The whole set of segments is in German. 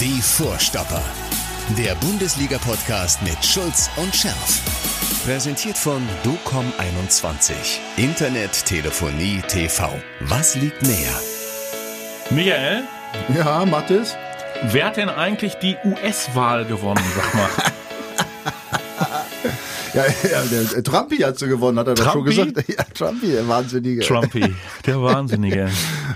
Die Vorstopper. Der Bundesliga-Podcast mit Schulz und Scherf. Präsentiert von DOCOM21. Internet, Telefonie, TV. Was liegt näher? Michael, Ja, Mathis? wer hat denn eigentlich die US-Wahl gewonnen, sag mal? Ja, ja der, der Trumpi hat sie gewonnen, hat er doch schon gesagt. Ja, Trumpi, der Wahnsinnige. Trumpy, der Wahnsinnige.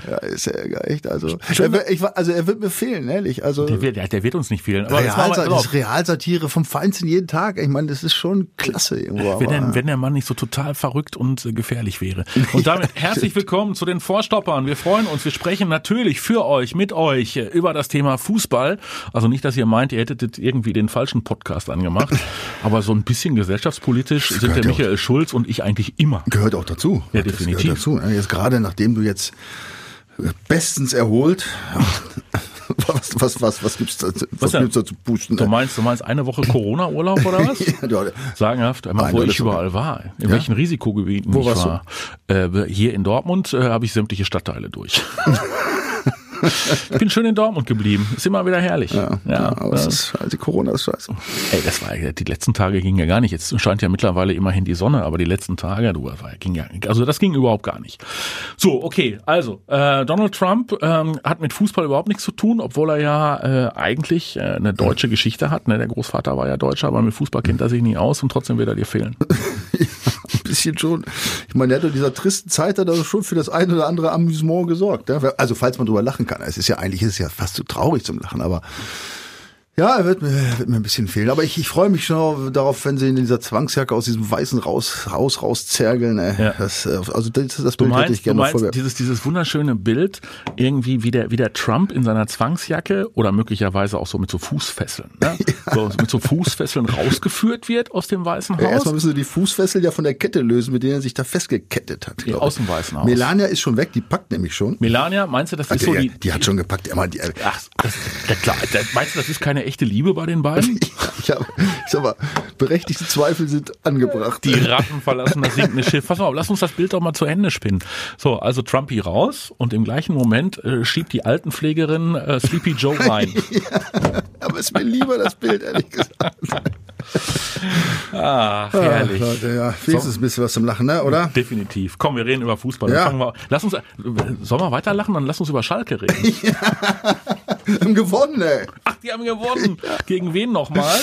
Ja, ist ja echt, also. Er, wird- ich, also er wird mir fehlen, ehrlich. Also. Der wird, der wird uns nicht fehlen. Aber pass das ist Realsatire vom Feinsten jeden Tag. Ich meine, das ist schon klasse irgendwo. wenn, der, wenn der Mann nicht so total verrückt und äh, gefährlich wäre. Und damit herzlich willkommen zu den Vorstoppern. Wir freuen uns. Wir sprechen natürlich für euch, mit euch äh, über das Thema Fußball. Also nicht, dass ihr meint, ihr hättet jetzt irgendwie den falschen Podcast angemacht. Aber so ein bisschen gesellschaftspolitisch sind gehört der ja auch- Michael Schulz und ich eigentlich immer. Gehört auch dazu. Ja, Das definitiv. Gehört dazu. ne? Jetzt gerade nachdem du jetzt bestens erholt. was, was, was, was gibt's da, was denn? gibt's da zu pusten? Du meinst, du meinst eine Woche Corona-Urlaub oder was? Ja, du- Sagenhaft, einmal, wo das ich überall war, in Ja? welchen Risikogebieten Wo ich warst du? war. Äh, hier in Dortmund äh, habe ich sämtliche Stadtteile durch. ich bin schön in Dortmund geblieben. Ist immer wieder herrlich. Ja, ja, aber es ja. ist, also Corona ist scheiße. Ey, das war ja, die letzten Tage ging ja gar nicht. Jetzt scheint ja mittlerweile immerhin die Sonne, aber die letzten Tage, du, das ja- ging ja, also das ging überhaupt gar nicht. So, okay, also äh, Donald Trump ähm, hat mit Fußball überhaupt nichts zu tun, obwohl er ja äh, eigentlich äh, eine deutsche Geschichte hat. Ne? Der Großvater war ja Deutscher, aber mit Fußball kennt er sich nie aus und trotzdem wird er dir fehlen. Ja, ein bisschen schon. Ich meine, er hat in dieser tristen Zeit hat er schon für das ein oder andere Amüsement gesorgt. Ja? Also falls man drüber lachen kann. Es ist ja eigentlich ist es ja fast zu traurig zum Lachen, aber ja, er wird mir, wird mir ein bisschen fehlen. Aber ich, ich freue mich schon darauf, wenn sie in dieser Zwangsjacke aus diesem weißen raus, Haus rauszergeln. Ey. Ja. Das, äh, also das, das Du Bild hätte ich meinst, du gerne noch meinst dieses, dieses wunderschöne Bild, irgendwie wie der, wie der Trump in seiner Zwangsjacke oder möglicherweise auch so mit so Fußfesseln, ne? so, mit so Fußfesseln rausgeführt wird aus dem Weißen Ja, Haus. erstmal müssen sie die Fußfessel ja von der Kette lösen, mit denen er sich da festgekettet hat. glaub aus dem Weißen Haus. Melania ist schon weg, die packt nämlich schon. Melania, meinst du, das ist die, so die, die hat schon gepackt. Immer die, Ach, das, ja klar, meinst du, das ist keine echte Liebe bei den beiden? ich, hab, ich sag mal, berechtigte Zweifel sind angebracht. Die Ratten verlassen das sinkende Schiff. Pass mal, auf, lass uns das Bild doch mal zu Ende spinnen. So, also Trumpy raus und im gleichen Moment äh, schiebt die Altenpflegerin äh, Sleepy Joe rein. Aber ist mir lieber das Bild, ehrlich gesagt. Ach, herrlich. Ach, Leute, ja, wenigstens ein bisschen was zum Lachen, ne, oder? Definitiv. Komm, wir reden über Fußball. Ja. Wir, lass uns, sollen wir weiterlachen? Dann lass uns über Schalke reden. Haben gewonnen, ey. Ach, die haben gewonnen. Gegen wen nochmal?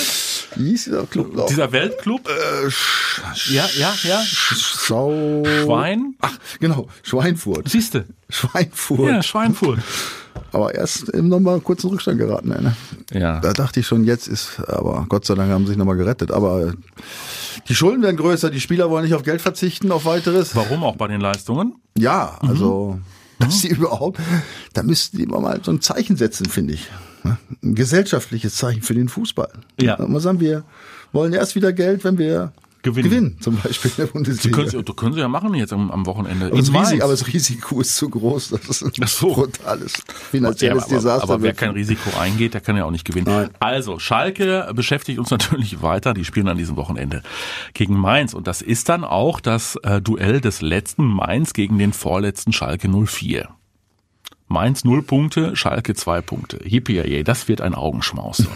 Wie hieß dieser Club noch? Dieser Weltclub? äh, Ja, ja, ja. Schau... Schwein? Ach, genau, Schweinfurt. Siehste. Schweinfurt. Ja, Schweinfurt. Aber erst im nochmal kurzen Rückstand geraten, ne? Ja. Da dachte ich schon, jetzt ist, aber Gott sei Dank haben sie sich nochmal gerettet. Aber äh, die Schulden werden größer, die Spieler wollen nicht auf Geld verzichten, auf weiteres. Warum auch bei den Leistungen? Ja, also, dass sie überhaupt, da müssten die immer mal so ein Zeichen setzen, finde ich. Ne? Ein gesellschaftliches Zeichen für den Fußball. Ja. Da muss sagen, wir wollen erst wieder Geld, wenn wir Gewinnen. gewinnen, zum Beispiel in der Bundesliga. können, sie, du können sie ja machen jetzt am, am Wochenende. aber, das. Risiko, aber das Risiko ist zu groß. Das ist ein Ach so. brutales Ja, finanzielles aber, Desaster. aber wer wird. kein Risiko eingeht, der kann ja auch nicht gewinnen. Nein. Also, Schalke beschäftigt uns natürlich weiter. Die spielen an diesem Wochenende gegen Mainz. Und das ist dann auch das äh, Duell des letzten Mainz gegen den vorletzten Schalke 04. Mainz 0 Punkte, Schalke 2 Punkte. Yippie, das wird ein Augenschmaus.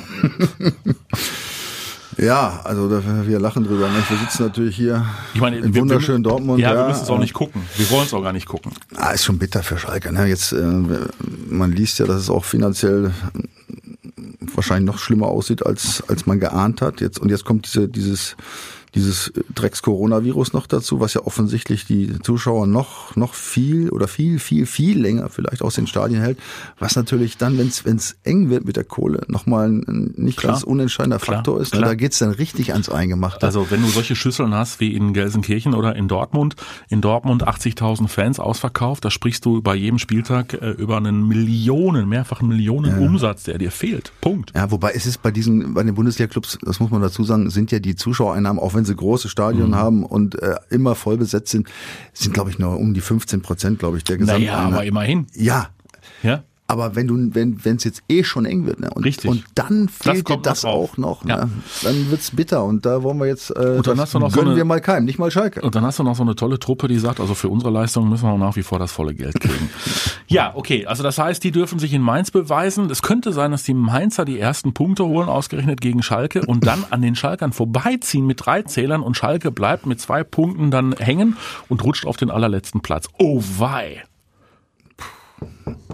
Ja, also da, wir lachen drüber. Ne? Wir sitzen natürlich hier Ich meine, in wir- wunderschönen wir, Dortmund. Ja, wir müssen es auch äh, nicht gucken. Wir wollen es auch gar nicht gucken. Ah, ist schon bitter für Schalke. Ne? Jetzt, äh, man liest ja, dass es auch finanziell wahrscheinlich noch schlimmer aussieht, als, als man geahnt hat. Jetzt, und jetzt kommt diese, dieses, dieses Drecks-Coronavirus noch dazu, was ja offensichtlich die Zuschauer noch, noch viel oder viel, viel, viel länger vielleicht aus den Stadien hält. Was natürlich dann, wenn es eng wird mit der Kohle, nochmal ein, nicht Klar. ganz unentscheidender Klar. Faktor ist. Klar. Da geht's dann richtig ans Eingemachte. Also wenn du solche Schüsseln hast wie in Gelsenkirchen oder in Dortmund, in Dortmund 80.000 Fans ausverkauft, da sprichst du bei jedem Spieltag äh, über einen Millionen, mehrfachen Millionen Umsatz, der dir fehlt. Punkt. Ja, wobei es ist bei diesen, bei den Bundesliga-Clubs, das muss man dazu sagen, sind ja die Zuschauereinnahmen, auch wenn sie große Stadien haben und äh, immer voll besetzt sind, sind glaube ich nur um die 15 Prozent, glaube ich, der Naja, Gesamteinnahmen. aber immerhin. ja, Ja? Aber wenn du, wenn wenn es jetzt eh schon eng wird, ne, und, Richtig. und dann fehlt dir das noch drauf. auch noch, Ja. ne, dann wird's bitter. Und da wollen wir jetzt, äh, Und dann das hast du noch so gönnen eine- wir mal keinem, nicht mal Schalke. Und dann hast du noch so eine tolle Truppe, die sagt, also für unsere Leistung müssen wir nach wie vor das volle Geld kriegen. ja, okay. Also das heißt, die dürfen sich in Mainz beweisen. Es könnte sein, dass die Mainzer die ersten Punkte holen, ausgerechnet gegen Schalke, und dann an den Schalkern vorbeiziehen mit drei Zählern und Schalke bleibt mit zwei Punkten dann hängen und rutscht auf den allerletzten Platz. Oh wei.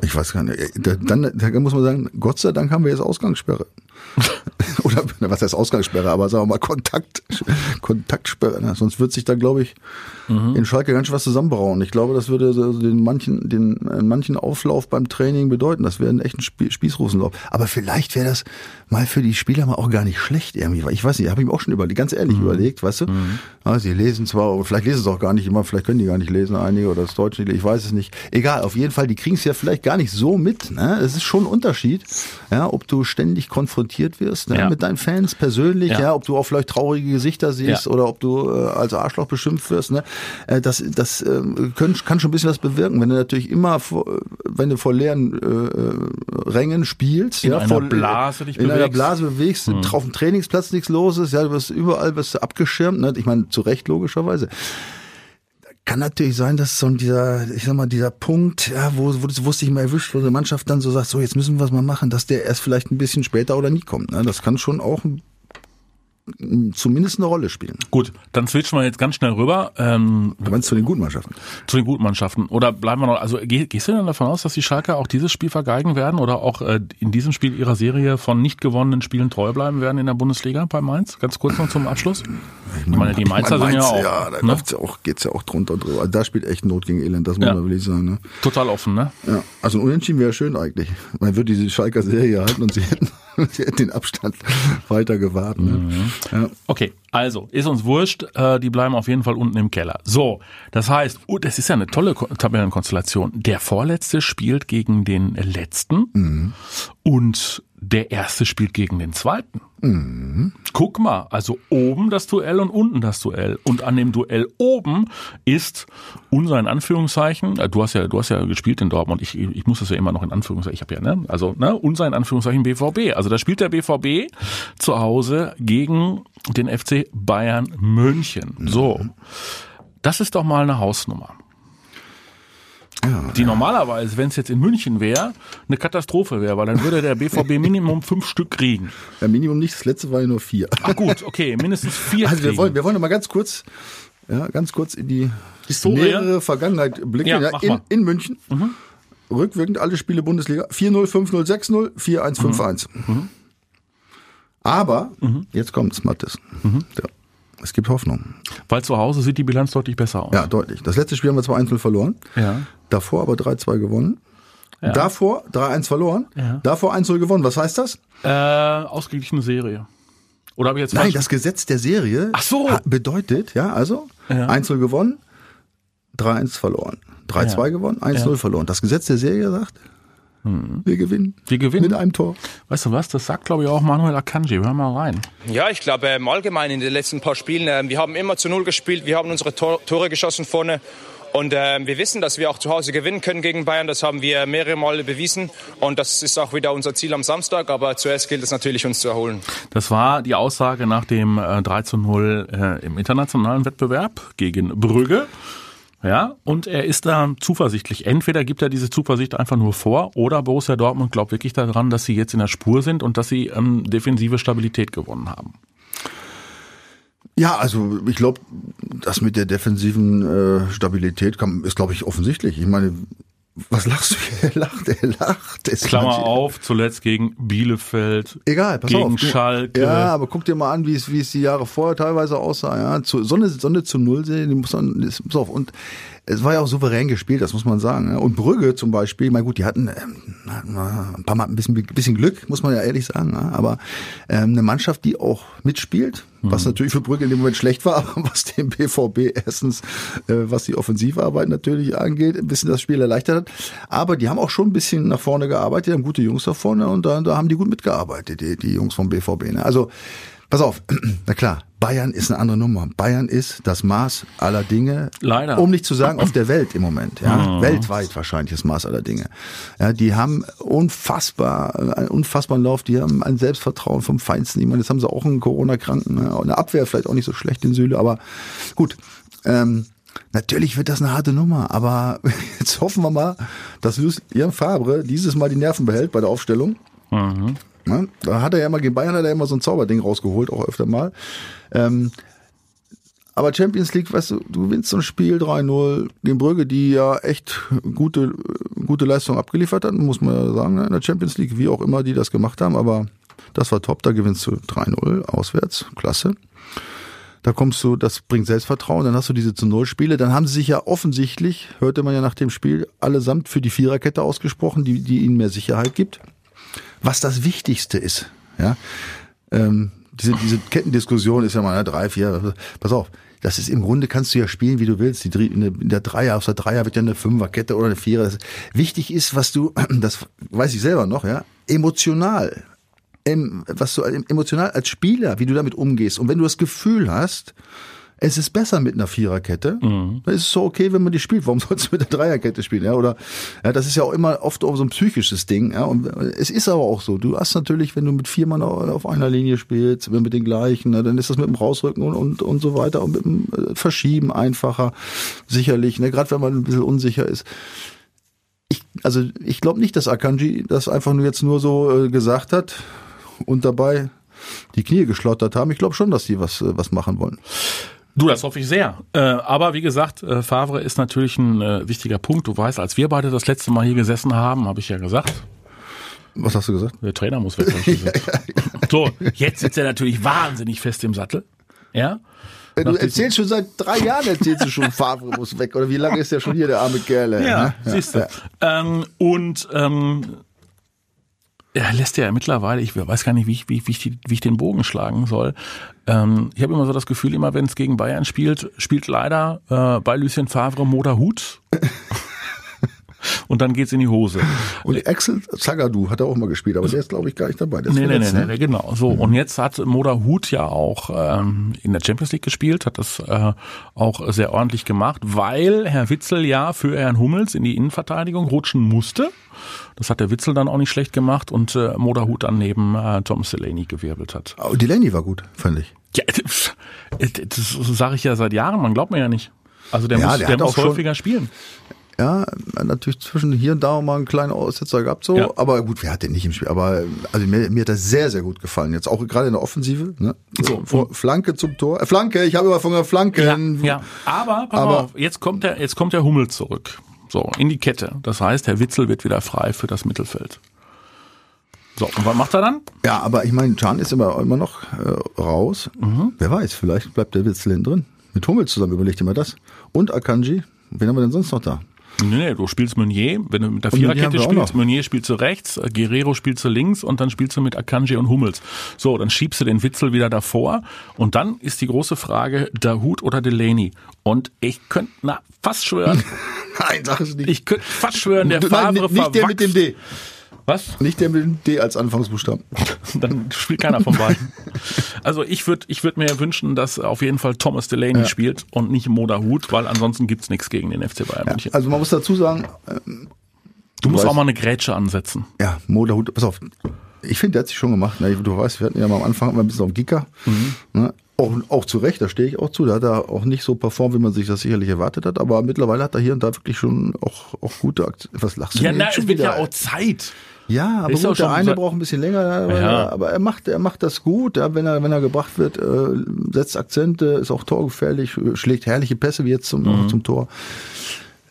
Ich weiß gar nicht. Da, dann da muss man sagen, Gott sei Dank haben wir jetzt Ausgangssperre. Oder na, was heißt Ausgangssperre, aber sagen wir mal Kontakt, Kontaktsperre. Ne? Sonst wird sich da, glaube ich, in Schalke ganz schön was zusammenbrauen. Ich glaube, das würde den manchen, den äh, manchen Auflauf beim Training bedeuten. Das wäre ein echter Spie Spießrusenlauf. Aber vielleicht wäre das mal für die Spieler mal auch gar nicht schlecht irgendwie. Ich weiß nicht, habe ich mir auch schon überlegt, ganz ehrlich überlegt, weißt du? Ah, sie lesen zwar, vielleicht lesen sie es auch gar nicht immer, vielleicht können die gar nicht lesen, einige oder das Deutsche, ich weiß es nicht. Egal, auf jeden Fall, die kriegen es ja vielleicht gar nicht so mit. Ne? Es ist schon ein Unterschied, ja, ob du ständig konfrontiert wirst ne, Ja. mit deinen Fans persönlich, Ja. ja. ob du auch vielleicht traurige Gesichter siehst Ja. oder ob du äh, als Arschloch beschimpft wirst. Ne? Äh, das das äh, können, kann schon ein bisschen was bewirken, wenn du natürlich immer, vor, wenn du vor leeren äh, äh, Rängen spielst, In ja, einer vor, Blase dich in einer bewegst. Mhm. Blase bewegst, auf dem Trainingsplatz nichts los ist, ja, du wirst überall wirst du abgeschirmt. Ne? Ich meine, zu Recht logischerweise kann natürlich sein, dass so dieser, ich sag mal, dieser Punkt, ja, wo, wo das wusste ich mal erwischt, wo die Mannschaft dann so sagt, so jetzt müssen wir was mal machen, dass der erst vielleicht ein bisschen später oder nie kommt. Ne? Das kann schon auch ein- zumindest eine Rolle spielen. Gut, dann switchen wir jetzt ganz schnell rüber ähm, Du meinst zu den guten Mannschaften? zu den guten Mannschaften. Oder bleiben wir noch, also geh, gehst du denn davon aus, dass die Schalker auch dieses Spiel vergeigen werden oder auch äh, in diesem Spiel ihrer Serie von nicht gewonnenen Spielen treu bleiben werden in der Bundesliga bei Mainz? Ganz kurz noch zum Abschluss. Ich meine, die Mainzer sind ja Mainz, auch Ja, da ne? läuft's ja auch, geht's ja auch drunter und drüber. Also da spielt echt Not gegen Elend, das muss Ja. man wirklich sagen. Ne? total offen, ne? Ja, also ein Unentschieden wäre schön eigentlich. Man würde diese Schalker Serie halten und sie hätten den Abstand weiter gewahrt. Ne? Mhm. Ja. Okay, also ist uns wurscht, äh, die bleiben auf jeden Fall unten im Keller. So, das heißt, oh, das ist ja eine tolle Ko- Tabellenkonstellation. Der Vorletzte spielt gegen den Letzten und der Erste spielt gegen den Zweiten. Guck mal, also oben das Duell und unten das Duell. Und an dem Duell oben ist unser in Anführungszeichen, äh, du hast ja, du hast ja gespielt in Dortmund, ich, ich muss das ja immer noch in Anführungszeichen, ich habe ja, ne, also ne, unser in Anführungszeichen BVB. Also da spielt der BVB zu Hause gegen den FC Bayern München. So. Das ist doch mal eine Hausnummer. Die normalerweise, wenn es jetzt in München wäre, eine Katastrophe wäre, weil dann würde der BVB Minimum fünf Stück kriegen. ja, Minimum nicht, das letzte war ja nur vier. Ach gut, okay, mindestens vier Also wir wollen, wir wollen noch mal ganz kurz, ja, ganz kurz in die Historie? nähere Vergangenheit blicken. Ja, Ja, in. Mhm. in München. Rückwirkend alle Spiele Bundesliga. 4-0, 5-0, 6-0, 4-1, 5-1. Mhm. Aber, jetzt kommt's, Mathis. Mhm. Ja. Es gibt Hoffnung. Weil zu Hause sieht die Bilanz deutlich besser aus. Ja, deutlich. Das letzte Spiel haben wir zwar 1-0 verloren. Ja. Davor aber 3-2 gewonnen. Davor 3-1 verloren. Ja. Davor 1-0 gewonnen. Was heißt das? Äh, ausgeglichene Serie. Oder habe ich jetzt Nein, falsch- das Gesetz der Serie Ach so. bedeutet, ja, also Ja. 1-0 gewonnen, 3-1 verloren. 3-2 Ja. gewonnen, 1-0 verloren. Das Gesetz der Serie sagt, wir gewinnen. Wir gewinnen. Mit einem Tor. Weißt du was? Das sagt, glaube ich, auch Manuel Akanji. Hör mal rein. Ja, ich glaube ähm, allgemein in den letzten paar Spielen, ähm, wir haben immer zu Null gespielt, wir haben unsere Tor Tore geschossen vorne und ähm, wir wissen, dass wir auch zu Hause gewinnen können gegen Bayern. Das haben wir mehrere Male bewiesen und das ist auch wieder unser Ziel am Samstag. Aber zuerst gilt es natürlich, uns zu erholen. Das war die Aussage nach dem äh, 3 zu 0 äh, im internationalen Wettbewerb gegen Brügge. Ja, und er ist da zuversichtlich. Entweder gibt er diese Zuversicht einfach nur vor oder Borussia Dortmund glaubt wirklich daran, dass sie jetzt in der Spur sind und dass sie ähm, defensive Stabilität gewonnen haben. Ja, also ich glaube, das mit der defensiven äh, Stabilität kann, ist, glaube ich, offensichtlich. Ich meine, was lachst du? Er lacht, er lacht. Es Klammer manche- auf, zuletzt gegen Bielefeld. Egal, pass gegen auf. du- Schalke. Ja, aber guck dir mal an, wie es, wie es die Jahre vorher teilweise aussah. Ja, zu, so eine, so eine zu Null sehen, die muss man, das, pass auf. Und es war ja auch souverän gespielt, das muss man sagen. Ja. Und Brügge zum Beispiel, mein gut, die hatten ähm, ein paar Mal ein bisschen, bisschen Glück, muss man ja ehrlich sagen. Ja. Aber ähm, eine Mannschaft, die auch mitspielt, was natürlich für Brügge in dem Moment schlecht war, aber was dem BVB erstens, äh, was die Offensivarbeit natürlich angeht, ein bisschen das Spiel erleichtert hat. Aber die haben auch schon ein bisschen nach vorne gearbeitet, die haben gute Jungs da vorne und da, da haben die gut mitgearbeitet, die, die Jungs vom BVB. Ne? Also, pass auf, na klar, Bayern ist eine andere Nummer. Bayern ist das Maß aller Dinge. Leider. Um nicht zu sagen auf der Welt im Moment. Ja, weltweit wahrscheinlich das Maß aller Dinge. Ja, die haben unfassbar, einen unfassbaren Lauf. Die haben ein Selbstvertrauen vom Feinsten. Ich meine, jetzt haben sie auch einen Corona-Kranken. Ne? Eine Abwehr vielleicht auch nicht so schlecht in Süle, aber gut. Ähm, Natürlich wird das eine harte Nummer, aber jetzt hoffen wir mal, dass Lucien Fabre dieses Mal die Nerven behält bei der Aufstellung. Mhm. Ja, da hat er ja immer gegen Bayern hat er immer so ein Zauberding rausgeholt, auch öfter mal. Ähm, aber Champions League, weißt du, du gewinnst so ein Spiel 3-0 gegen Brügge, die ja echt gute, gute Leistung abgeliefert hat, muss man ja sagen, ne, in der Champions League, wie auch immer die das gemacht haben, aber das war top, da gewinnst du 3-0 auswärts, klasse. Da kommst du, das bringt Selbstvertrauen, dann hast du diese zu Null Spiele, dann haben sie sich ja offensichtlich, hörte man ja nach dem Spiel, allesamt für die Viererkette ausgesprochen, die, die ihnen mehr Sicherheit gibt. Was das Wichtigste ist, ja. Ähm, diese, diese Kettendiskussion ist ja mal, ne, drei, vier, pass auf, das ist im Grunde kannst du ja spielen, wie du willst. Die, in der- Dreier, aus der Dreier wird ja eine Fünferkette oder eine Vierer. Wichtig ist, was du, das weiß ich selber noch, ja, emotional em, was du em- emotional als Spieler, wie du damit umgehst. Und wenn du das Gefühl hast, es ist besser mit einer Viererkette, ist es so okay, wenn man die spielt. Warum sollst du mit der Dreierkette spielen? Ja, oder ja, das ist ja auch immer oft auch so ein psychisches Ding. Ja, und es ist aber auch so. Du hast natürlich, wenn du mit vier Mann auf einer Linie spielst, wenn mit den gleichen, ne, dann ist das mit dem Rausrücken und, und, und so weiter und mit dem äh, Verschieben einfacher, sicherlich. Ne, Gerade wenn man ein bisschen unsicher ist ich, also ich glaube nicht, dass Akanji das einfach nur jetzt nur so äh, gesagt hat und dabei die Knie geschlottert haben. Ich glaube schon, dass die was, äh, was machen wollen. Du, das hoffe ich sehr. Äh, aber wie gesagt, äh, Favre ist natürlich ein äh, wichtiger Punkt. Du weißt, als wir beide das letzte Mal hier gesessen haben, habe ich ja gesagt, Was hast du gesagt? der Trainer muss weg. So, jetzt sitzt er natürlich wahnsinnig fest im Sattel. Ja. Du Nach diesem- erzählst schon seit drei Jahren, erzählst du schon, Favre muss weg. Oder wie lange ist der schon hier, der arme Kerl? ey, Ja, ne? siehst du. Ähm, und ähm, er lässt ja mittlerweile, ich weiß gar nicht, wie ich, wie, wie, ich, wie ich den Bogen schlagen soll. Ähm, ich habe immer so das Gefühl, immer wenn es gegen Bayern spielt, spielt leider äh, bei Lucien Favre Moda Hut. Und dann geht's in die Hose. Und Axel Zagadou hat er auch mal gespielt, aber der ist, glaube ich, gar nicht dabei. Der Nee, nee, nee, ne? nee, genau. So, und jetzt hat Moda Hut ja auch ähm, in der Champions League gespielt, hat das äh, auch sehr ordentlich gemacht, weil Herr Witzel ja für Herrn Hummels in die Innenverteidigung rutschen musste. Das hat der Witzel dann auch nicht schlecht gemacht und äh, Moda Hut dann neben äh, Thomas Delaney gewirbelt hat. Oh, Delaney war gut, fand ich. Ja, das, das sage ich ja seit Jahren, man glaubt mir ja nicht. Also der Ja, muss, der der muss häufiger spielen. Ja, natürlich zwischen hier und da mal einen kleinen Aussetzer gehabt, so. Ja. Aber gut, wer hat den nicht im Spiel? Aber also mir, mir hat das sehr, sehr gut gefallen. Jetzt auch gerade in der Offensive. Ne? So, Vor- Flanke zum Tor. Äh, Flanke, ich habe immer von der Flanke. Ja, ja. Aber, pass Aber- auf, jetzt kommt der, jetzt kommt der Hummel zurück. So, in die Kette. Das heißt, Herr Witzel wird wieder frei für das Mittelfeld. So, und was macht er dann? Ja, aber ich meine, Can ist immer, immer noch äh, raus. Mhm. Wer weiß, vielleicht bleibt der Witzel drin. Mit Hummels zusammen, überlegt ihr mal das. Und Akanji. Wen haben wir denn sonst noch da? Nee, nee, du spielst Meunier, wenn du mit der Viererkette spielst. Meunier spielst du rechts, Guerrero spielst du links und dann spielst du mit Akanji und Hummels. So, dann schiebst du den Witzel wieder davor und dann ist die große Frage, Dahut oder Delaney. Und ich könnte na, fast schwören, Nein, sag es nicht. ich könnte fast schwören, der Nein, Favre nicht der mit dem D. Was? Nicht der mit dem D als Anfangsbuchstaben. Dann spielt keiner von beiden. Also ich würde ich würd mir wünschen, dass auf jeden Fall Thomas Delaney Ja. spielt und nicht Moda Hut, weil ansonsten gibt's nichts gegen den FC Bayern München. Also man muss dazu sagen, äh, du musst weißt- auch mal eine Grätsche ansetzen. ja, Moderhut, pass auf. Ich finde, der hat sich schon gemacht. Ne? Du weißt, wir hatten ja mal am Anfang immer ein bisschen auf Gicker. Mhm. Ne? Auch, auch zu Recht, da stehe ich auch zu. Da hat er auch nicht so performt, wie man sich das sicherlich erwartet hat. Aber mittlerweile hat er hier und da wirklich schon auch, auch gute Aktien. Was lachst du Ja, na, es wird ja auch Zeit. Ja, aber Ist gut, der eine braucht ein bisschen länger, aber, Ja. aber er macht, er macht das gut. Ja, wenn er, wenn er gebracht wird, äh, setzt Akzente, ist auch torgefährlich, schlägt herrliche Pässe wie jetzt zum, Mhm. zum Tor.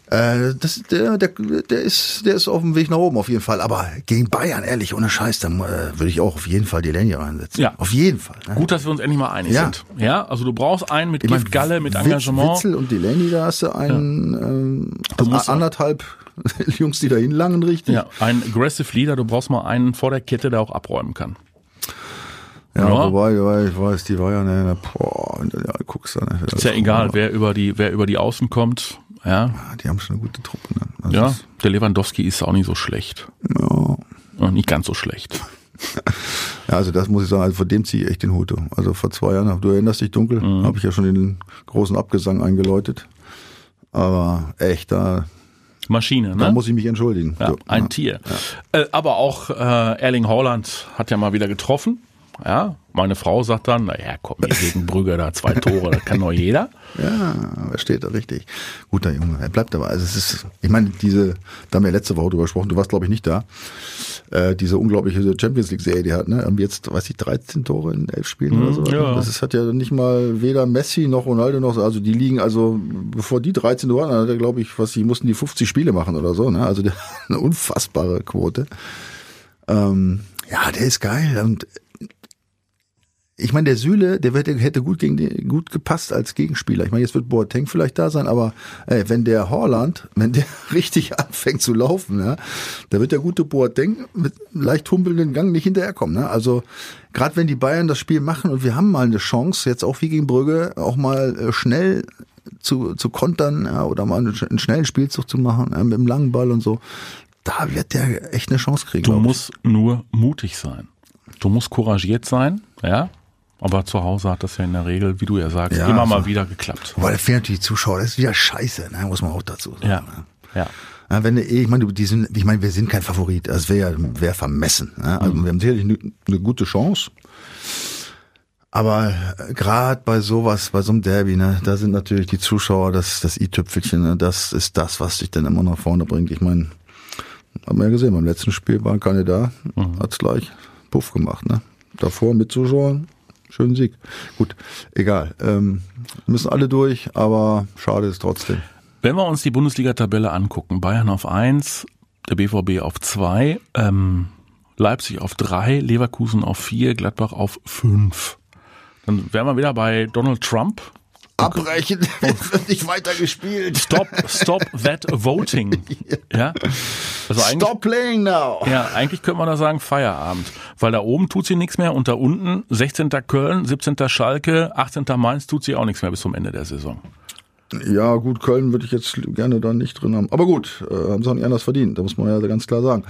Äh, das, der, der, der ist, der ist auf dem Weg nach oben auf jeden Fall. Aber gegen Bayern, ehrlich, ohne Scheiß, dann äh, würde ich auch auf jeden Fall die Linie reinsetzen. Ja. Auf jeden Fall. Ne? Gut, dass wir uns endlich mal einig Ja. sind. Ja, also du brauchst einen mit Ich mein, Giftgalle, mit Engagement. Witzel und Delaney, da hast du einen, ähm, Du musst- anderthalb Jungs, die da hinlangen, richtig. Ja, ein aggressive Leader, du brauchst mal einen vor der Kette, der auch abräumen kann. Ja, Ja. wobei, wobei, ich weiß, die war ja, ne, boah, du ja, guckst dann. ne, Ist ja egal, wer über die, wer über die Außen kommt. Ja, Ah, Die haben schon eine gute Truppe. Ne? Also ja. Der Lewandowski ist auch nicht so schlecht. ja. Äh, Nicht ganz so schlecht. Ja, also das muss ich sagen, also vor dem ziehe ich echt den Hut. Also vor zwei Jahren, du erinnerst dich dunkel, mhm. habe ich ja schon den großen Abgesang eingeläutet. Aber echt, da Maschine, ne? Da muss ich mich entschuldigen. Ja, ein ja. Tier. Ja. Äh, aber auch äh, Erling Haaland hat ja mal wieder getroffen. Ja, meine Frau sagt dann, naja, komm, gegen Brügge da zwei Tore, das kann doch jeder. Ja, er steht da richtig. Guter Junge, er bleibt dabei. Also es ist, ich meine, diese, da haben wir letzte Woche drüber gesprochen, du warst glaube ich nicht da, äh, diese unglaubliche Champions League Serie, die hat, ne, haben jetzt, weiß ich, 13 Tore in elf Spielen mhm, oder so. Ja. Das ist, hat ja nicht mal weder Messi noch Ronaldo noch, also die liegen, also bevor die 13 Tore hatten, hat er glaube ich, was, die mussten die 50 Spiele machen oder so, ne, also der, eine unfassbare Quote. Ähm, ja, der ist geil und ich meine, der Süle, der hätte gut gegen die, gut gepasst als Gegenspieler. Ich meine, jetzt wird Boateng vielleicht da sein, aber ey, wenn der Horland, wenn der richtig anfängt zu laufen, ja, da wird der gute Boateng mit leicht humpelnden Gang nicht hinterherkommen. Ne? Also gerade wenn die Bayern das Spiel machen und wir haben mal eine Chance, jetzt auch wie gegen Brügge, auch mal äh, schnell zu, zu kontern ja, oder mal einen, einen schnellen Spielzug zu machen ja, mit dem langen Ball und so, da wird der echt eine Chance kriegen. Du musst nur mutig sein. Du musst couragiert sein, ja, aber zu Hause hat das ja in der Regel, wie du ja sagst, ja, immer also, mal wieder geklappt. Weil natürlich die Zuschauer, das ist wieder scheiße, ne? muss man auch dazu sagen. Ja. Ne? ja. Ja, wenn ich meine, die sind, ich meine, wir sind kein Favorit. Das wäre wär vermessen. Ne? Also mhm. wir haben sicherlich eine, eine gute Chance. Aber gerade bei sowas, bei so einem Derby, ne, da sind natürlich die Zuschauer das, das i-Tüpfelchen, ne, das ist das, was dich dann immer nach vorne bringt. Ich meine, haben wir ja gesehen, beim letzten Spiel waren keine da, mhm. hat's gleich Puff gemacht, ne? Davor mit Zuschauern, schönen Sieg. Gut, egal. Ähm, müssen alle durch, aber schade ist trotzdem. Wenn wir uns die Bundesliga-Tabelle angucken, Bayern auf eins, der BVB auf zwei, ähm, Leipzig auf drei, Leverkusen auf vier, Gladbach auf fünf. Dann wären wir wieder bei Donald Trump, abbrechen, es wird nicht weiter gespielt. Stop, stop that voting. Ja. Also stop playing now. Ja, eigentlich könnte man da sagen Feierabend, weil da oben tut sie nichts mehr und da unten 16. Köln, 17. Schalke, 18. Mainz tut sie auch nichts mehr bis zum Ende der Saison. Ja, gut, Köln würde ich jetzt gerne da nicht drin haben. Aber gut, äh, haben sie auch nicht anders verdient, da muss man ja ganz klar sagen.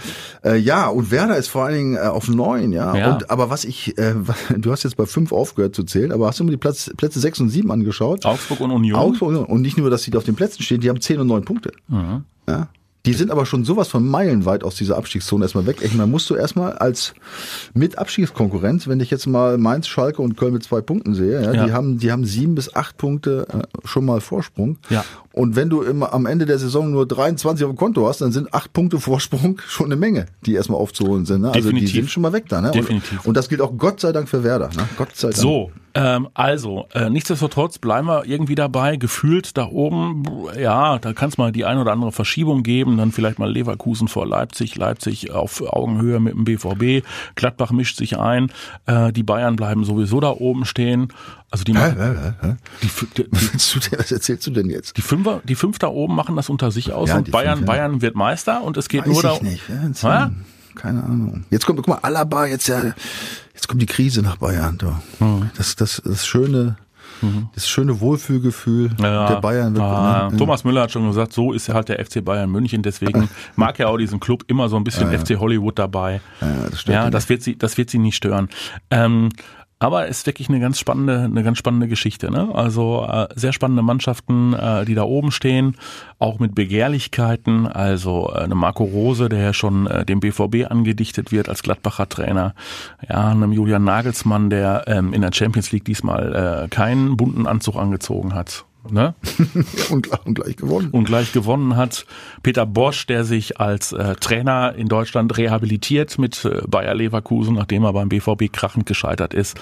Äh, ja, und Werder ist vor allen Dingen äh, auf neun, ja. ja. Und, aber was ich, äh, du hast jetzt bei fünf aufgehört zu zählen, aber hast du mir die Platz, Plätze sechs und sieben angeschaut? Augsburg und Union. Augsburg und nicht nur, dass sie da auf den Plätzen stehen, die haben zehn und neun Punkte. Mhm. Ja. Die sind aber schon sowas von meilenweit aus dieser Abstiegszone erstmal weg. Ich meine, musst du erstmal als mit Abstiegskonkurrenz, wenn ich jetzt mal Mainz, Schalke und Köln mit zwei Punkten sehe, ja, ja. die haben, die haben sieben bis acht Punkte äh, schon mal Vorsprung. Ja. Und wenn du immer am Ende der Saison nur 23 auf dem Konto hast, dann sind acht Punkte Vorsprung schon eine Menge, die erstmal aufzuholen sind. Ne? Also Definitiv. die sind schon mal weg da. Ne? Definitiv. Und, und das gilt auch Gott sei Dank für Werder. Ne? Gott sei Dank. So, ähm, also, äh, nichtsdestotrotz bleiben wir irgendwie dabei. Gefühlt da oben, ja, da kann es mal die ein oder andere Verschiebung geben. Dann vielleicht mal Leverkusen vor Leipzig, Leipzig auf Augenhöhe mit dem BVB. Gladbach mischt sich ein. Äh, die Bayern bleiben sowieso da oben stehen. Also die, hä, hä, hä? Die, die, die, was erzählst du denn jetzt? Die Fünfer, die fünf da oben machen das unter sich aus ja, und Bayern, fünf, ja. Bayern wird Meister und es geht Weiß nur da. Nicht. Ja, keine Ahnung. Jetzt kommt, guck mal, Alaba, jetzt ja, jetzt kommt die Krise nach Bayern. Mhm. Das, das, das schöne, mhm. das schöne Wohlfühlgefühl ja, der Bayern. Wird, ah, ne? Thomas Müller hat schon gesagt, so ist ja halt der FC Bayern München. Deswegen mag er auch diesen Club immer so ein bisschen ja, FC Hollywood dabei. Ja, das, das wird sie, das wird sie nicht stören. Ähm, aber ist wirklich eine ganz spannende, eine ganz spannende Geschichte. Ne? Also äh, sehr spannende Mannschaften, äh, die da oben stehen, auch mit Begehrlichkeiten. Also äh, eine Marco Rose, der ja schon äh, dem BVB angedichtet wird als Gladbacher Trainer. Ja, einem Julian Nagelsmann, der ähm, in der Champions League diesmal äh, keinen bunten Anzug angezogen hat. Ne? und, und, gleich gewonnen. Und gleich gewonnen hat. Peter Bosch, der sich als äh, Trainer in Deutschland rehabilitiert mit äh, Bayer Leverkusen, nachdem er beim BVB krachend gescheitert ist.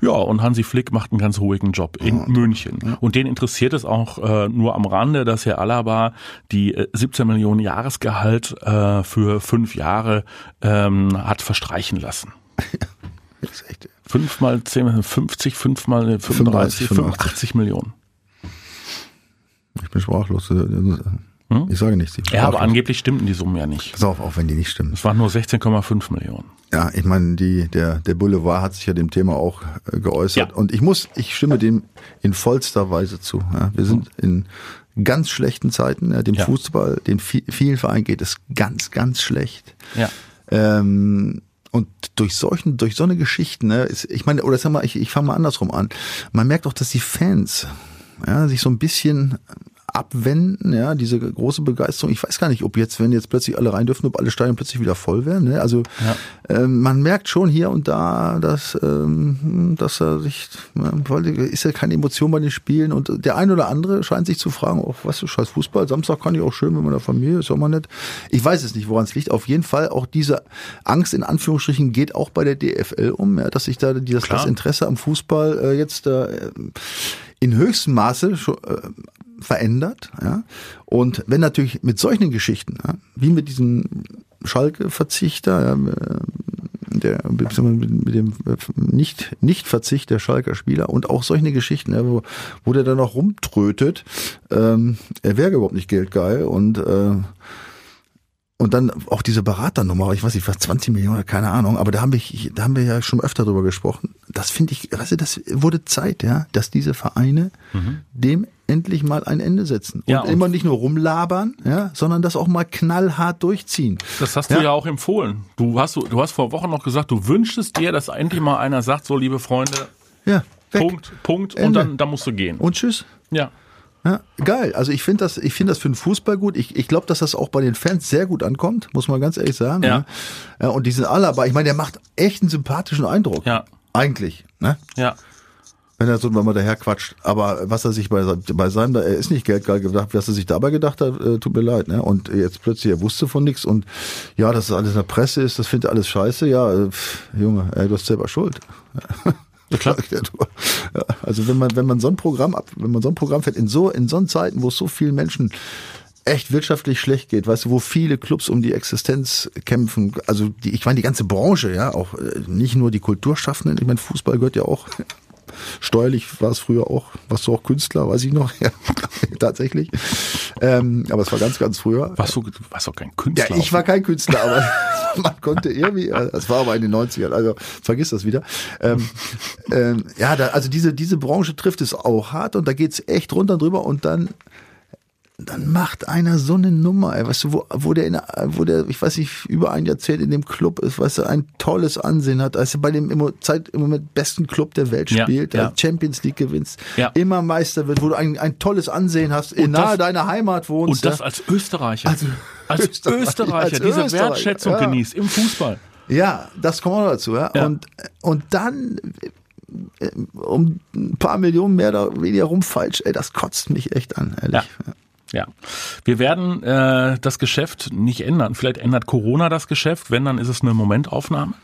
Ja, und Hansi Flick macht einen ganz ruhigen Job in ja. München. Ja. Und den interessiert es auch äh, nur am Rande, dass Herr Alaba die äh, 17 Millionen Jahresgehalt äh, für fünf Jahre ähm, hat verstreichen lassen. das ist echt. Fünf mal zehn, 50, fünf mal 35, 85 Millionen. Ich bin sprachlos. Hm? Ich sage nichts. Ich ja, aber angeblich stimmten die Summen ja nicht. Pass auf, auch wenn die nicht stimmen. Es waren nur 16,5 Millionen. Ja, ich meine, die, der, der Boulevard hat sich ja dem Thema auch äh, geäußert. Ja. Und ich muss, ich stimme dem in vollster Weise zu. Ja, wir sind in ganz schlechten Zeiten. Ja, dem ja. Fußball, den vielen Vereinen geht es ganz, ganz schlecht. Ja. Ähm, und durch solchen, durch so eine Geschichte, ne, ist, ich meine, oder sag mal, ich, ich fange mal andersrum an. Man merkt auch, dass die Fans ja, sich so ein bisschen abwenden, ja, diese große Begeisterung. Ich weiß gar nicht, ob jetzt, wenn jetzt plötzlich alle rein dürfen, ob alle Stadien plötzlich wieder voll werden. Ne? Also ja. ähm, man merkt schon hier und da, dass, ähm, dass er sich, ist ja keine Emotion bei den Spielen und der ein oder andere scheint sich zu fragen, oh, was du scheiß Fußball, Samstag kann ich auch schön mit meiner Familie, ist auch mal nett. Ich weiß es nicht, woran es liegt. Auf jeden Fall auch diese Angst in Anführungsstrichen geht auch bei der DFL um, ja, dass sich da das, das Interesse am Fußball äh, jetzt äh, in höchstem Maße äh, verändert. Ja? Und wenn natürlich mit solchen Geschichten, ja, wie mit diesem Schalke-Verzichter, ja, äh, der, mit dem nicht, nicht Verzicht der Schalker Spieler und auch solche Geschichten, ja, wo, wo der dann noch rumtrötet, ähm, er wäre überhaupt nicht geldgeil und äh, und dann auch diese Beraternummer, ich weiß nicht, was 20 Millionen, keine Ahnung, aber da haben wir, da haben wir ja schon öfter drüber gesprochen. Das finde ich, weißt du, das wurde Zeit, ja, dass diese Vereine mhm. dem endlich mal ein Ende setzen. Und, ja, und immer nicht nur rumlabern, ja, sondern das auch mal knallhart durchziehen. Das hast du ja, ja auch empfohlen. Du hast, du hast vor Wochen noch gesagt, du wünschst dir, dass endlich mal einer sagt, so liebe Freunde, ja, weg. Punkt, Punkt, Ende. und dann, dann musst du gehen. Und tschüss. Ja. Ja, geil. Also ich finde das, ich finde das für den Fußball gut. Ich, ich glaube, dass das auch bei den Fans sehr gut ankommt, muss man ganz ehrlich sagen. Ja. Ne? ja und die sind alle, aber ich meine, der macht echt einen sympathischen Eindruck. Ja. Eigentlich. Ne? Ja. Wenn er so wenn man daher quatscht. Aber was er sich bei, bei seinem, er ist nicht geldgeil gedacht, was er sich dabei gedacht hat, äh, tut mir leid. Ne? Und jetzt plötzlich, er wusste von nichts und ja, dass das alles in der Presse ist, das findet alles scheiße. Ja, äh, pff, Junge, ey, du hast selber Schuld. Ja, also wenn man, wenn man so ein Programm ab, wenn man so ein Programm fährt, in so, in so Zeiten, wo es so vielen Menschen echt wirtschaftlich schlecht geht, weißt du, wo viele Clubs um die Existenz kämpfen, also die, ich meine die ganze Branche, ja, auch äh, nicht nur die Kulturschaffenden, ich meine Fußball gehört ja auch Steuerlich war es früher auch, warst du auch Künstler, weiß ich noch, ja, tatsächlich. Ähm, aber es war ganz, ganz früher. Warst du, warst auch kein Künstler? Ja, ich war kein Künstler, aber man konnte irgendwie, das war aber in den 90ern, also vergiss das wieder. Ähm, ähm, ja, da, also diese, diese Branche trifft es auch hart und da geht's echt runter drüber und dann dann macht einer so eine Nummer, ey, weißt du, wo, wo der, in, wo der, ich weiß nicht, über ein Jahrzehnt in dem Club ist, weißt du, ein tolles Ansehen hat, als er bei dem im, Zeit, im Moment besten Club der Welt spielt, ja. Champions League gewinnst, ja. immer Meister wird, wo du ein, ein tolles Ansehen hast, in nahe deiner Heimat wohnst. Und das als Österreicher. Also, als Österreicher, Österreicher diese Österreicher, Wertschätzung genießt im Fußball. Ja, das kommt auch dazu, ja. Und, und dann äh, um ein paar Millionen mehr oder weniger rumfalsch, ey, das kotzt mich echt an, ehrlich. Ja. Ja, wir werden äh, das Geschäft nicht ändern. Vielleicht ändert Corona das Geschäft. Wenn, dann ist es eine Momentaufnahme.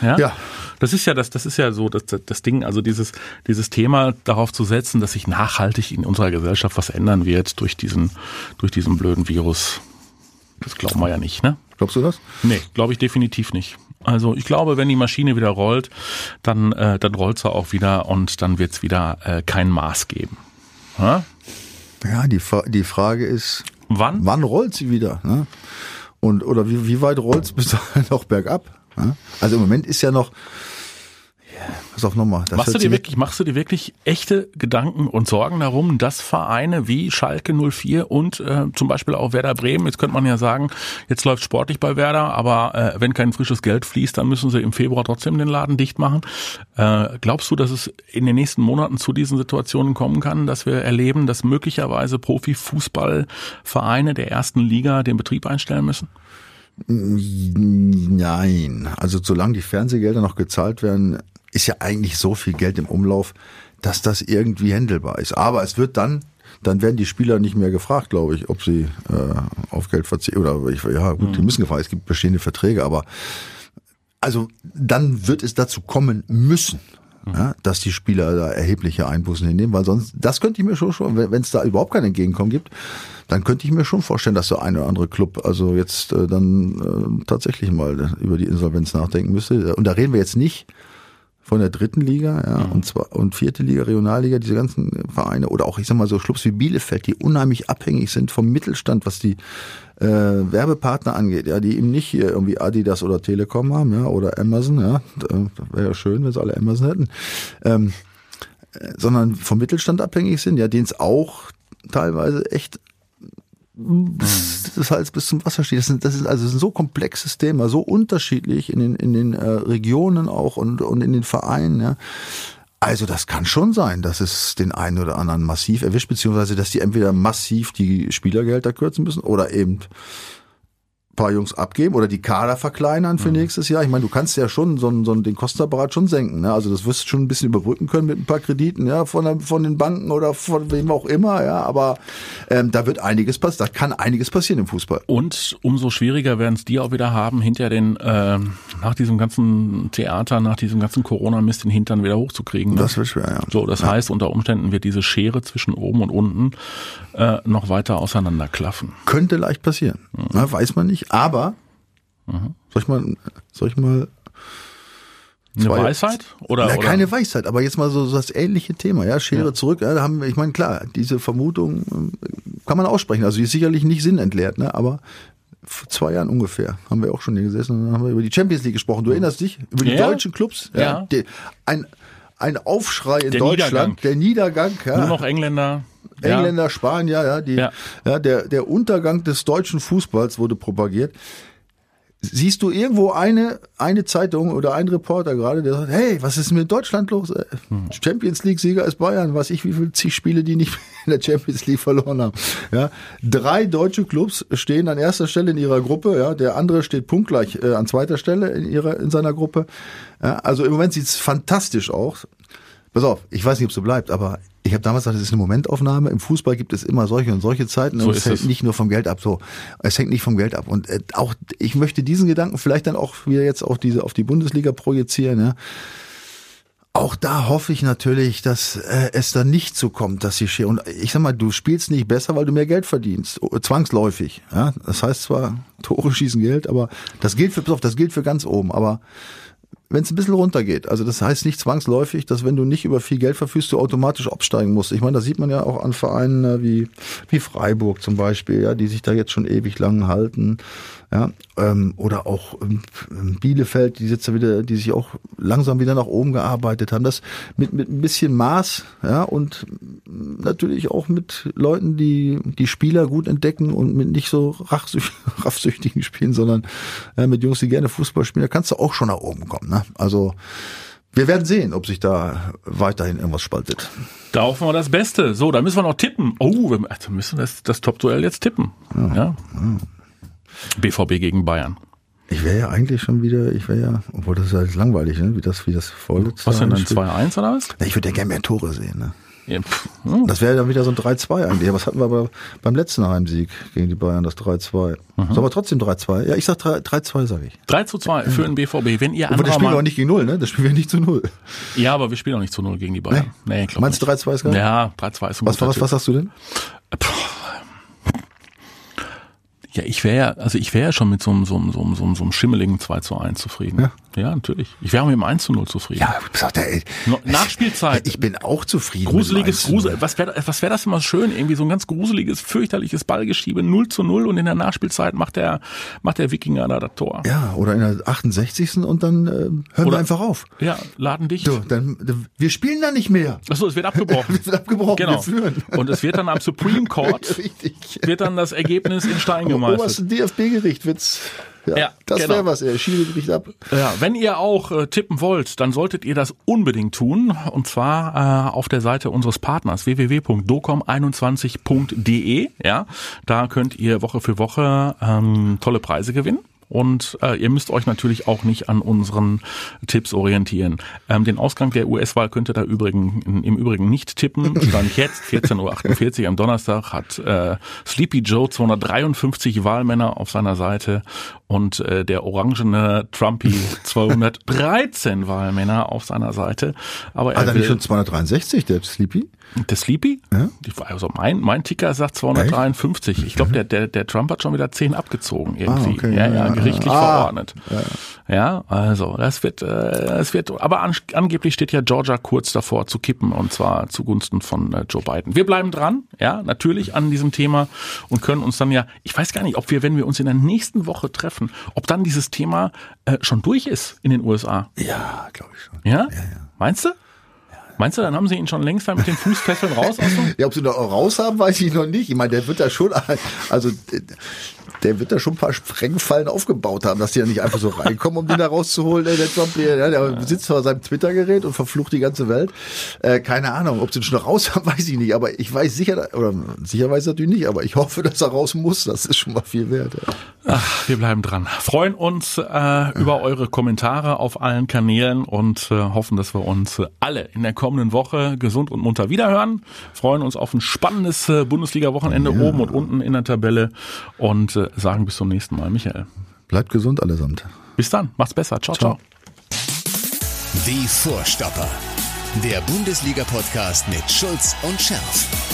Ja. ja. Das ist ja das, das ist ja so das, das Ding, also dieses, dieses Thema darauf zu setzen, dass sich nachhaltig in unserer Gesellschaft was ändern wird durch diesen, durch diesen blöden Virus. Das glauben wir ja nicht, ne? Glaubst du das? Nee, glaube ich definitiv nicht. Also ich glaube, wenn die Maschine wieder rollt, dann, äh, dann rollt sie auch wieder und dann wird es wieder äh, kein Maß geben. Ha? Ja, die, die Frage ist, wann, wann rollt sie wieder? Ne? Und, oder wie, wie weit rollt es bis dahin noch bergab? Ne? Also im Moment ist ja noch, Pass auf nochmal. Machst du dir wirklich, machst du dir wirklich echte Gedanken und Sorgen darum, dass Vereine wie Schalke 04 und äh, zum Beispiel auch Werder Bremen, jetzt könnte man ja sagen, jetzt läuft sportlich bei Werder, aber äh, wenn kein frisches Geld fließt, dann müssen sie im Februar trotzdem den Laden dicht machen. Äh, glaubst du, dass es in den nächsten Monaten zu diesen Situationen kommen kann, dass wir erleben, dass möglicherweise Profifußballvereine der ersten Liga den Betrieb einstellen müssen? Nein, also solange die Fernsehgelder noch gezahlt werden, ist ja eigentlich so viel Geld im Umlauf, dass das irgendwie händelbar ist. Aber es wird dann, dann werden die Spieler nicht mehr gefragt, glaube ich, ob sie äh, auf Geld verzichten. Oder ich, ja, gut, mhm. die müssen gefragt, es gibt bestehende Verträge, aber also dann wird es dazu kommen müssen, mhm. ja, dass die Spieler da erhebliche Einbußen hinnehmen, weil sonst, das könnte ich mir schon, schon wenn es da überhaupt kein Entgegenkommen gibt, dann könnte ich mir schon vorstellen, dass der eine oder andere Club also jetzt äh, dann äh, tatsächlich mal über die Insolvenz nachdenken müsste. Und da reden wir jetzt nicht von der dritten Liga ja, mhm. und zwar und vierte Liga, Regionalliga, diese ganzen Vereine oder auch ich sag mal so Clubs wie Bielefeld, die unheimlich abhängig sind vom Mittelstand, was die äh, Werbepartner angeht, ja, die eben nicht hier irgendwie Adidas oder Telekom haben, ja, oder Amazon, ja, wäre ja schön, wenn sie alle Amazon hätten, ähm, äh, sondern vom Mittelstand abhängig sind, ja, den es auch teilweise echt bis, das Hals bis zum Wasser steht. Das, sind, das ist also das ist ein so komplexes Thema, so unterschiedlich in den, in den äh, Regionen auch und, und in den Vereinen. Ja. Also das kann schon sein, dass es den einen oder anderen massiv erwischt, beziehungsweise dass die entweder massiv die Spielergelder kürzen müssen oder eben paar Jungs abgeben oder die Kader verkleinern für mhm. nächstes Jahr. Ich meine, du kannst ja schon so, so den Kostenapparat schon senken. Ne? Also das wirst du schon ein bisschen überbrücken können mit ein paar Krediten, ja, von, der, von den Banken oder von wem auch immer, ja. Aber ähm, da wird einiges passieren, da kann einiges passieren im Fußball. Und umso schwieriger werden es die auch wieder haben, hinter den äh, nach diesem ganzen Theater, nach diesem ganzen Corona-Mist den Hintern wieder hochzukriegen. Ne? Das wird schwer, ja. So, das ja. heißt, unter Umständen wird diese Schere zwischen oben und unten äh, noch weiter auseinanderklaffen. Könnte leicht passieren. Mhm. Na, weiß man nicht. Aber mhm. soll ich mal, soll ich mal eine Zwei, Weisheit? Oder, na, oder? keine Weisheit, aber jetzt mal so, so das ähnliche Thema, ja, Schere ja. zurück, ja, da haben wir, ich meine, klar, diese Vermutung äh, kann man aussprechen, also die ist sicherlich nicht sinnentleert, ne, aber vor zwei Jahren ungefähr haben wir auch schon hier gesessen und dann haben wir über die Champions League gesprochen. Du erinnerst dich? Über die ja. deutschen Clubs? Ja. ja. Die, ein, ein Aufschrei in der Deutschland, Niedergang. der Niedergang, ja. Nur noch Engländer. Engländer, Spanier, ja, die, Ja. ja, der, der Untergang des deutschen Fußballs wurde propagiert. Siehst du irgendwo eine, eine Zeitung oder ein Reporter gerade, der sagt, hey, was ist mit Deutschland los? Äh, Champions League Sieger ist Bayern, weiß ich, wie viele zig Spiele die nicht in der Champions League verloren haben. Ja, drei deutsche Clubs stehen an erster Stelle in ihrer Gruppe, ja, der andere steht punktgleich äh, an zweiter Stelle in ihrer, in seiner Gruppe. Ja, also im Moment sieht's fantastisch aus. Pass auf, ich weiß nicht, ob es so bleibt, aber ich habe damals gesagt, es ist eine Momentaufnahme. Im Fußball gibt es immer solche und solche Zeiten So und es hängt es. nicht nur vom Geld ab. So, es hängt nicht vom Geld ab. Und äh, auch ich möchte diesen Gedanken vielleicht dann auch wieder jetzt auf diese auf die Bundesliga projizieren. Ja. Auch da hoffe ich natürlich, dass äh, es dann nicht so kommt, dass die Schere. Und ich sag mal, du spielst nicht besser, weil du mehr Geld verdienst, zwangsläufig. Ja, das heißt zwar Tore schießen Geld, aber das gilt für, pass auf, das gilt für ganz oben. Aber wenn es ein bisschen runtergeht. Also das heißt nicht zwangsläufig, dass wenn du nicht über viel Geld verfügst, du automatisch absteigen musst. Ich meine, das sieht man ja auch an Vereinen äh, wie, wie Freiburg zum Beispiel, ja, die sich da jetzt schon ewig lang halten. Ja, ähm, oder auch ähm, Bielefeld, die jetzt wieder, die sich auch langsam wieder nach oben gearbeitet haben. Das mit, mit ein bisschen Maß, ja, und natürlich auch mit Leuten, die die Spieler gut entdecken und mit nicht so rachsüch- raffsüchtigen Spielen, sondern ja, mit Jungs, die gerne Fußball spielen, da kannst du auch schon nach oben kommen. Ne? Also wir werden sehen, ob sich da weiterhin irgendwas spaltet. Da hoffen wir das Beste. So, da müssen wir noch tippen. Oh, wir also müssen das, das Top-Duell jetzt tippen. Ja. BVB gegen Bayern. Ich wäre ja eigentlich schon wieder, ich wäre ja, obwohl das ist ja jetzt langweilig, ne? wie das, wie das vorletzte. Was denn dann Spiel- 2-1 oder was? Ja, Ich würde ja gerne mehr Tore sehen. Ne? Ja, hm. Das wäre dann wieder so ein 3-2 eigentlich. Was hatten wir aber beim letzten Heimsieg gegen die Bayern, das 3-2. Sollen wir trotzdem 3-2? Ja, ich sag 3 3-2, sage ich. 3 zu 2 für den BVB. Wenn ihr Aber das spielen wir auch nicht gegen Null, ne? Das spielen wir nicht zu Null. Ja, aber wir spielen auch nicht zu 0 gegen die Bayern. Nee, glaub Meinst du nicht. 3-2 ist geil? Ja, 3-2 ist ein Was, was, was sagst du denn? Ja, ich wäre ja, also ich wäre ja schon mit so einem, so einem, so einem, so einem, so einem schimmeligen 2 zu 1 zufrieden. Ja. Ja, natürlich. Ich wäre auch mit dem 1 zu 0 zufrieden. Ja, sagt er, ey, Nachspielzeit. Ich bin auch zufrieden. Gruseliges, mit dem 1 zu 0. Grusel, was wäre was wär das immer schön? Irgendwie so ein ganz gruseliges, fürchterliches Ballgeschiebe, 0 zu 0 und in der Nachspielzeit macht der, macht der Wikinger da das Tor. Ja, oder in der 68. und dann äh, hören wir Oder- einfach auf. Ja, laden dicht. So, dann, wir spielen da nicht mehr. Achso, es wird abgebrochen. Wir sind abgebrochen, genau. wir führen. Und es wird dann am Supreme Court, Richtig. wird dann das Ergebnis in Stein Am gemeißelt. obersten DFB-Gericht wird's. Ja, Ja, das genau. wäre was, er Schiri ab. Ja, wenn ihr auch äh, tippen wollt, dann solltet ihr das unbedingt tun. Und zwar äh, auf der Seite unseres Partners www.docom21.de. Ja, da könnt ihr Woche für Woche ähm, tolle Preise gewinnen. Und äh, ihr müsst euch natürlich auch nicht an unseren Tipps orientieren. Ähm, den Ausgang der US-Wahl könnt ihr da übrigen, im Übrigen nicht tippen. Stand jetzt 14.48 Uhr am Donnerstag hat äh, Sleepy Joe 253 Wahlmänner auf seiner Seite und äh, der orangene Trumpy 213 Wahlmänner auf seiner Seite. Aber er Hat er nicht schon 263, der Sleepy? Der Sleepy? Ja. Also mein, mein Ticker sagt 253. Ich glaube, der, der, der Trump hat schon wieder 10 abgezogen irgendwie. Ah, okay, ja, ja, ja, ja. gerichtlich Ah. verordnet. Ja. also das wird, äh, das wird, aber an, angeblich steht ja Georgia kurz davor zu kippen und zwar zugunsten von äh, Joe Biden. Wir bleiben dran, ja, natürlich an diesem Thema und können uns dann ja, ich weiß gar nicht, ob wir, wenn wir uns in der nächsten Woche treffen, ob dann dieses Thema äh, schon durch ist in den USA. Ja, glaube ich schon. Ja? Meinst du? Meinst du, dann haben sie ihn schon längst mit den Fußfesseln raus? ja, ob sie noch raus haben, weiß ich noch nicht. Ich meine, der wird da schon, also der wird da schon ein paar Sprengfallen aufgebaut haben, dass die ja nicht einfach so reinkommen, um den da rauszuholen. Der, Trump, der, der sitzt vor seinem Twitter-Gerät und verflucht die ganze Welt. Äh, keine Ahnung, ob sie ihn schon raus haben, weiß ich nicht. Aber ich weiß sicher, oder sicher weiß ich natürlich nicht, aber ich hoffe, dass er raus muss. Das ist schon mal viel wert. Ja. Ach, wir bleiben dran. Freuen uns äh, über eure Kommentare auf allen Kanälen und äh, hoffen, dass wir uns alle in der kommenden Woche gesund und munter wiederhören. Freuen uns auf ein spannendes äh, Bundesliga-Wochenende ja. oben und unten in der Tabelle und äh, sagen bis zum nächsten Mal. Michael. Bleibt gesund allesamt. Bis dann. Macht's besser. Ciao, ciao. ciao. Die Vorstopper. Der Bundesliga-Podcast mit Schulz und Scherf.